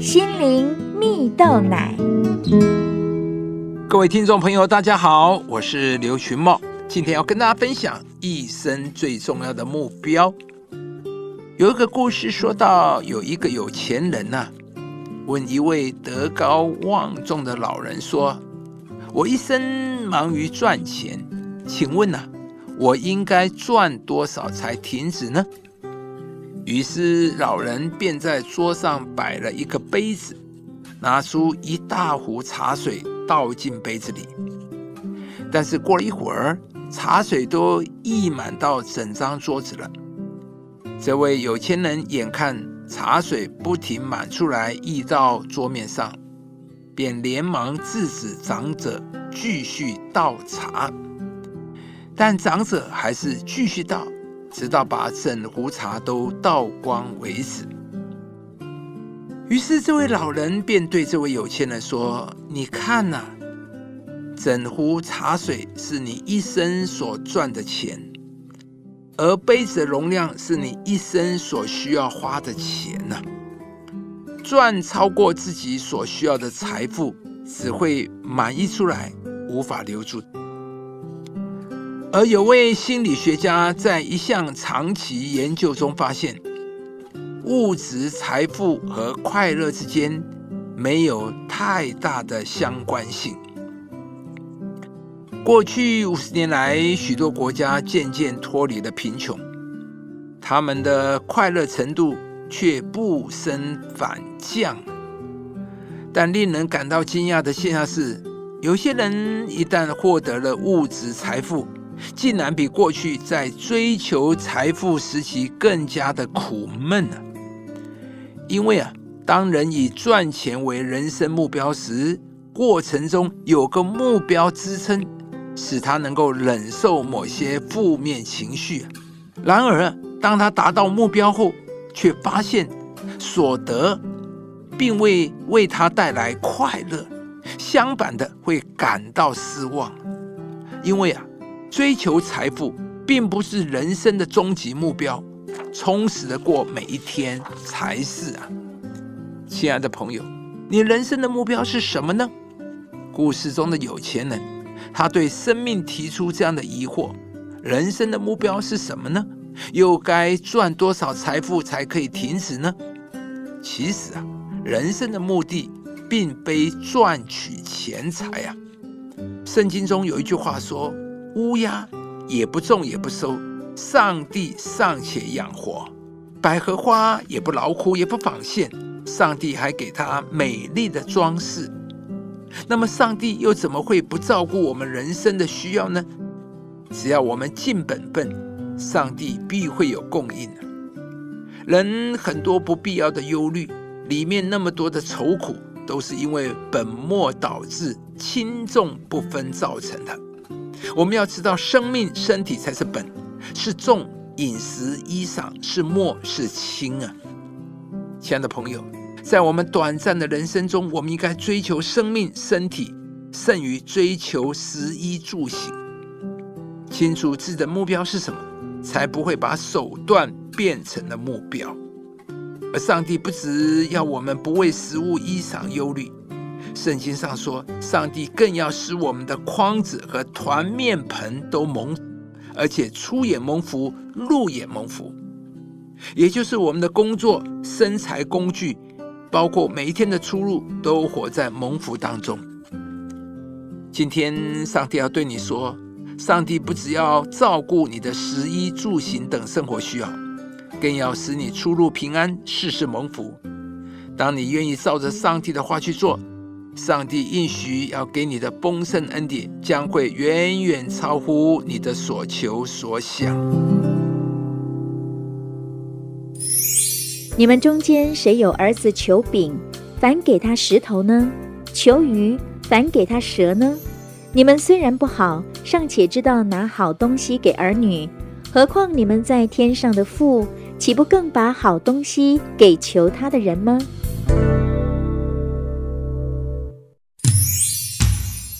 心灵蜜豆奶。各位听众朋友，大家好，我是刘群茂，今天要跟大家分享一生最重要的目标。有一个故事说到，有一个有钱人呐、问一位德高望重的老人说：“我一生忙于赚钱，请问呐、我应该赚多少才停止呢？”于是老人便在桌上摆了一个杯子，拿出一大壶茶水倒进杯子里。但是过了一会儿，茶水都溢满到整张桌子了。这位有钱人眼看茶水不停满出来溢到桌面上，便连忙制止长者继续倒茶。但长者还是继续倒，直到把整壶茶都倒光为止。于是这位老人便对这位有钱人说：“你看呐、整壶茶水是你一生所赚的钱，而杯子的容量是你一生所需要花的钱呐、赚超过自己所需要的财富，只会满溢出来，无法留住。而有位心理学家在一项长期研究中发现，物质财富和快乐之间没有太大的相关性。过去五十年来，许多国家渐渐脱离了贫穷，他们的快乐程度却不升反降。但令人感到惊讶的现象是，有些人一旦获得了物质财富，竟然比过去在追求财富时期更加的苦闷呢、因为啊，当人以赚钱为人生目标时，过程中有个目标支撑，使他能够忍受某些负面情绪。然而，当他达到目标后，却发现所得并未为他带来快乐，相反的会感到失望。因为啊，追求财富并不是人生的终极目标，充实的过每一天才是啊。亲爱的朋友，你人生的目标是什么呢？故事中的有钱人，他对生命提出这样的疑惑：人生的目标是什么呢？又该赚多少财富才可以停止呢？其实啊，人生的目的并非赚取钱财啊。圣经中有一句话说：“乌鸦也不种也不收，上帝尚且养活；百合花也不劳苦也不纺线，上帝还给它美丽的装饰。”那么，上帝又怎么会不照顾我们人生的需要呢？只要我们尽本分，上帝必会有供应。人很多不必要的忧虑，里面那么多的愁苦，都是因为本末倒置、轻重不分造成的。我们要知道，生命、身体才是本，是重；饮食、衣裳是末，是轻啊。亲爱的朋友，在我们短暂的人生中，我们应该追求生命、身体，胜于追求食衣住行。清楚自己的目标是什么，才不会把手段变成了目标。而上帝不只要我们不为食物、衣裳忧虑，圣经上说，上帝更要使我们的筐子和团面盆都蒙，而且出也蒙福，入也蒙福。也就是我们的工作、身材工具，包括每一天的出入，都活在蒙福当中。今天，上帝要对你说，上帝不只要照顾你的食衣住行等生活需要，更要使你出入平安，事事蒙福。当你愿意照着上帝的话去做，上帝应许要给你的丰盛恩典，将会远远超乎你的所求所想。你们中间谁有儿子求饼，反给他石头呢？求鱼，反给他蛇呢？你们虽然不好，尚且知道拿好东西给儿女，何况你们在天上的父，岂不更把好东西给求他的人吗？